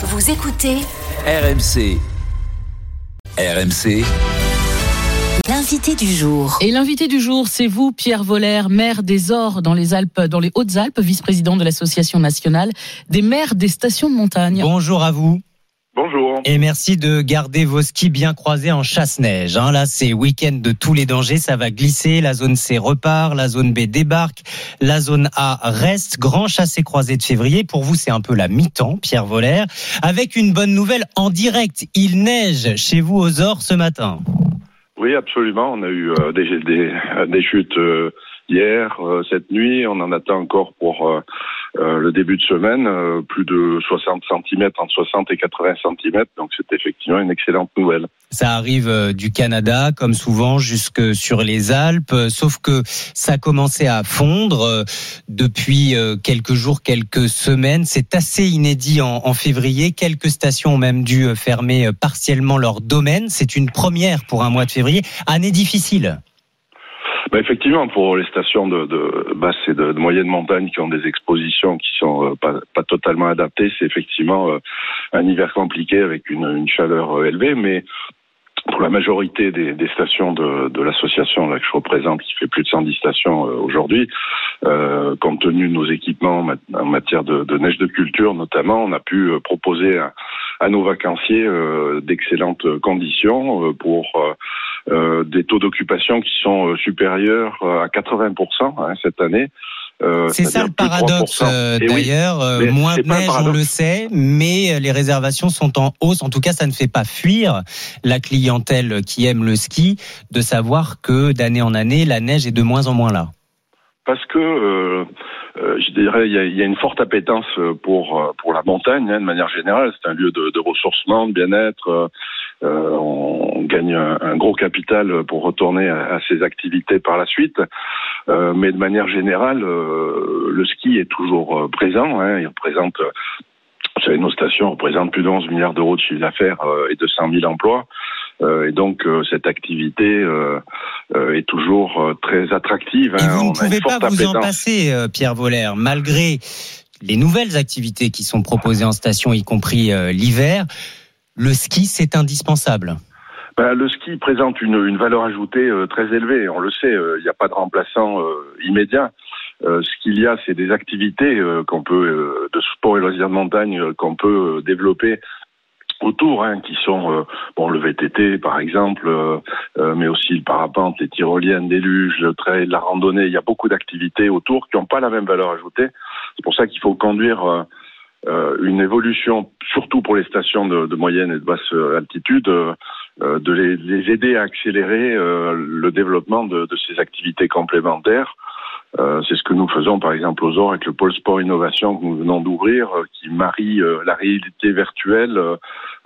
Vous écoutez RMC. RMC. l'invité du jour. Et l'invité du jour, c'est vous, Pierre Voller, maire des Ors dans les Alpes, dans les Hautes-Alpes, vice-président de l'association nationale des maires des stations de montagne. Bonjour à vous. Bonjour. Et merci de garder vos skis bien croisés en chasse-neige. Hein. Là, c'est week-end de tous les dangers. Ça va glisser. La zone C repart. La zone B débarque. La zone A reste. Grand chassé-croisé de février. Pour vous, c'est un peu la mi-temps, Pierre Voller. Avec une bonne nouvelle en direct. Il neige chez vous aux Ors ce matin. Oui, absolument. On a eu euh, des, des, des, chutes euh, hier, euh, cette nuit. On en attend encore pour le début de semaine, plus de 60 cm, entre 60 et 80 cm. Donc c'est effectivement une excellente nouvelle. Ça arrive du Canada, comme souvent, jusque sur les Alpes. Sauf que ça a commencé à fondre depuis quelques jours, quelques semaines. C'est assez inédit en, en février. Quelques stations ont même dû fermer partiellement leur domaine. C'est une première pour un mois de février. Année difficile. Bah effectivement, pour les stations de, de basse et de, de, moyenne montagne qui ont des expositions qui sont euh, pas, pas, totalement adaptées, c'est effectivement euh, un hiver compliqué avec une, une chaleur euh, élevée, mais pour la majorité des, des stations de, de l'association que je représente, qui fait plus de 110 stations aujourd'hui, euh, compte tenu de nos équipements en matière de, de, neige de culture notamment, on a pu proposer à, à nos vacanciers d'excellentes conditions pour des taux d'occupation qui sont supérieurs à 80% hein, cette année. Euh, c'est ça le paradoxe d'ailleurs. Oui, moins de neige, on le sait, mais les réservations sont en hausse. En tout cas, ça ne fait pas fuir la clientèle qui aime le ski de savoir que d'année en année, la neige est de moins en moins là. Parce que euh, euh, je dirais, il y, a, il y, a, une forte appétence pour pour la montagne hein, de manière générale. C'est un lieu de, de ressourcement, de bien-être. Euh, on gagne un, un, gros capital pour retourner à, à ses activités par la suite. Euh, mais de manière générale, euh, le ski est toujours présent. Hein, il représente vous savez, nos stations représentent plus de 11 milliards d'euros de chiffre d'affaires et de 100 000 emplois. Et donc cette activité est toujours très attractive. Hein. Et vous ne pouvez pas vous en passer, Pierre Voller, malgré les nouvelles activités qui sont proposées en station, y compris l'hiver. Le ski, c'est indispensable. Ben, le ski présente une, valeur ajoutée très élevée. On le sait, il n'y a pas de remplaçant immédiat. Euh, ce qu'il y a, c'est des activités euh, qu'on peut, de sport et loisirs de montagne qu'on peut développer autour, hein, qui sont bon le VTT par exemple, mais aussi le parapente, les tyroliennes, les luges, le trail, la randonnée. Il y a beaucoup d'activités autour qui n'ont pas la même valeur ajoutée. C'est pour ça qu'il faut conduire une évolution, surtout pour les stations de, de moyenne et de basse altitude, de les, les, aider à accélérer le développement de, de ces activités complémentaires. Euh, c'est ce que nous faisons par exemple aux Ors avec le pôle sport innovation que nous venons d'ouvrir, euh, qui marie euh, la réalité virtuelle,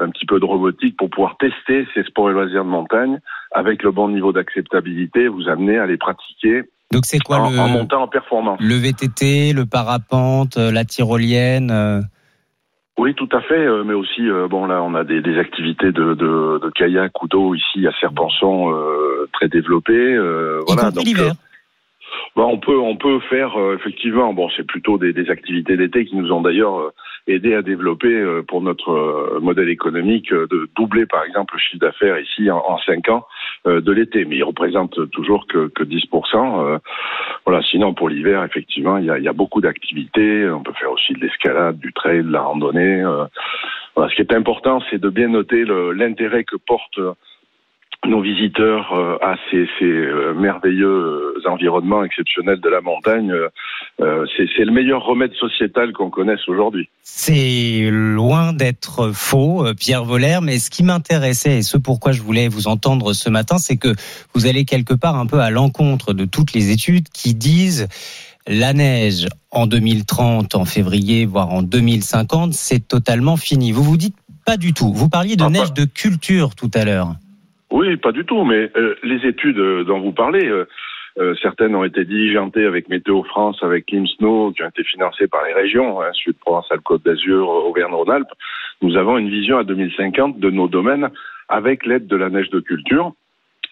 un petit peu de robotique pour pouvoir tester ces sports et loisirs de montagne avec le bon niveau d'acceptabilité, vous amener à les pratiquer. Donc c'est quoi en, le en montant en performance Le VTT, le parapente, la tyrolienne. Oui, tout à fait, mais aussi bon là on a des, des activités de, de, de, kayak ou d'eau ici à Serpenson très développées. voilà, donc l'hiver. Bon, on peut on peut faire euh, effectivement. Bon, c'est plutôt des, des activités d'été qui nous ont d'ailleurs euh, aidé à développer euh, pour notre modèle économique de doubler par exemple le chiffre d'affaires ici en, en 5 ans de l'été. Mais il représente toujours que, que 10%. voilà. Sinon pour l'hiver, effectivement, il y a, beaucoup d'activités. On peut faire aussi de l'escalade, du trail, de la randonnée. Voilà. Ce qui est important, c'est de bien noter l'intérêt que porte nos visiteurs euh, à ces, ces euh, merveilleux environnements exceptionnels de la montagne, euh, c'est le meilleur remède sociétal qu'on connaisse aujourd'hui. C'est loin d'être faux, Pierre Voller, mais ce qui m'intéressait et ce pourquoi je voulais vous entendre ce matin, c'est que vous allez quelque part un peu à l'encontre de toutes les études qui disent la neige en 2030, en février, voire en 2050, c'est totalement fini. Vous vous dites pas du tout. Vous parliez de ah, neige pas. de culture tout à l'heure. Oui, pas du tout, mais euh, les études dont vous parlez, euh, euh, certaines ont été diligentées avec Météo France, avec Snow, qui ont été financées par les régions, hein, Sud-Provence, Alpes-Côte d'Azur, Auvergne-Rhône-Alpes. Nous avons une vision à 2050 de nos domaines avec l'aide de la neige de culture.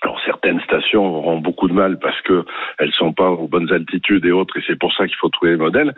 Alors certaines stations auront beaucoup de mal parce que elles sont pas aux bonnes altitudes et autres, et c'est pour ça qu'il faut trouver des modèles.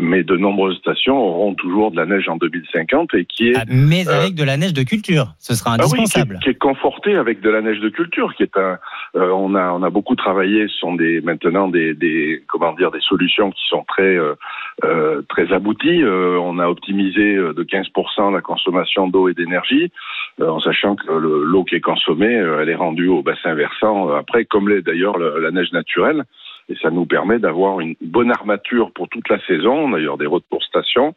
Mais de nombreuses stations auront toujours de la neige en 2050 et qui est ah, mais avec de la neige de culture, ce sera indispensable. Ah oui, qui, est, conforté avec de la neige de culture, qui est un. Euh, on a on a beaucoup travaillé. Ce sont des maintenant des, des comment dire des solutions qui sont très euh, euh très abouties. on a optimisé de 15% la consommation d'eau et d'énergie, en sachant que l'eau qui est consommée, elle est rendue au bassin versant euh, après, comme l'est d'ailleurs la neige naturelle. Et ça nous permet d'avoir une bonne armature pour toute la saison, d'ailleurs des routes pour station,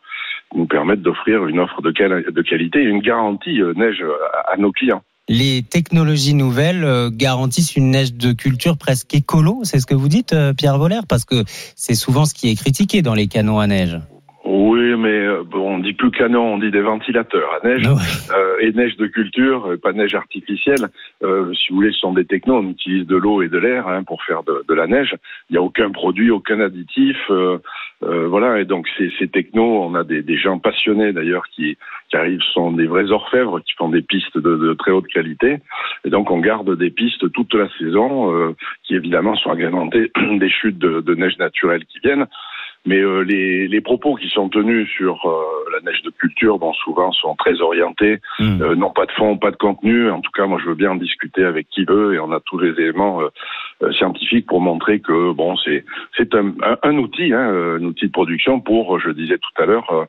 nous permettent d'offrir une offre de, qualité et une garantie euh, neige à, nos clients. Les technologies nouvelles euh, garantissent une neige de culture presque écolo, c'est ce que vous dites, Pierre Voller, parce que c'est souvent ce qui est critiqué dans les canons à neige. Oui, mais euh, bon, on dit plus canon, on dit des ventilateurs à neige ah euh, et neige de culture, euh, pas neige artificielle. Euh, si vous voulez, ce sont des technos. On utilise de l'eau et de l'air hein, pour faire de, de, la neige. Il n'y a aucun produit, aucun additif. Euh, voilà. Et donc ces, ces technos, on a des, des gens passionnés d'ailleurs qui, qui arrivent, sont des vrais orfèvres qui font des pistes de, de, très haute qualité. Et donc on garde des pistes toute la saison, qui évidemment sont agrémentées des chutes de, de neige naturelle qui viennent. Mais euh, les, les, propos qui sont tenus sur euh, la neige de culture, bon, souvent sont très orientés, hmm. euh, non pas de fond, pas de contenu. En tout cas, moi, je veux bien en discuter avec qui veut, et on a tous les éléments scientifiques pour montrer que bon, c'est c'est un, un, outil, hein, un outil de production pour, je disais tout à l'heure,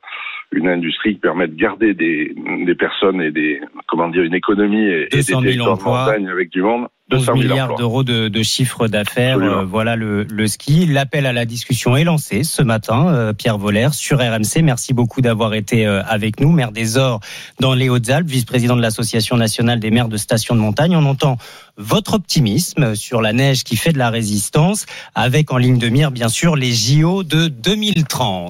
une industrie qui permet de garder des, des personnes et des comment dire une économie et, des territoires de montagne avec du monde 12 milliards d'euros de, de, chiffre d'affaires. Euh, voilà le, le ski. L'appel à la discussion est lancé ce matin, euh, Pierre Voller, sur RMC. Merci beaucoup d'avoir été euh, avec nous. Maire des Ors dans les Hautes-Alpes, vice-président de l'Association nationale des maires de stations de montagne. On entend votre optimisme sur la neige qui fait de la résistance, avec en ligne de mire, bien sûr, les JO de 2030.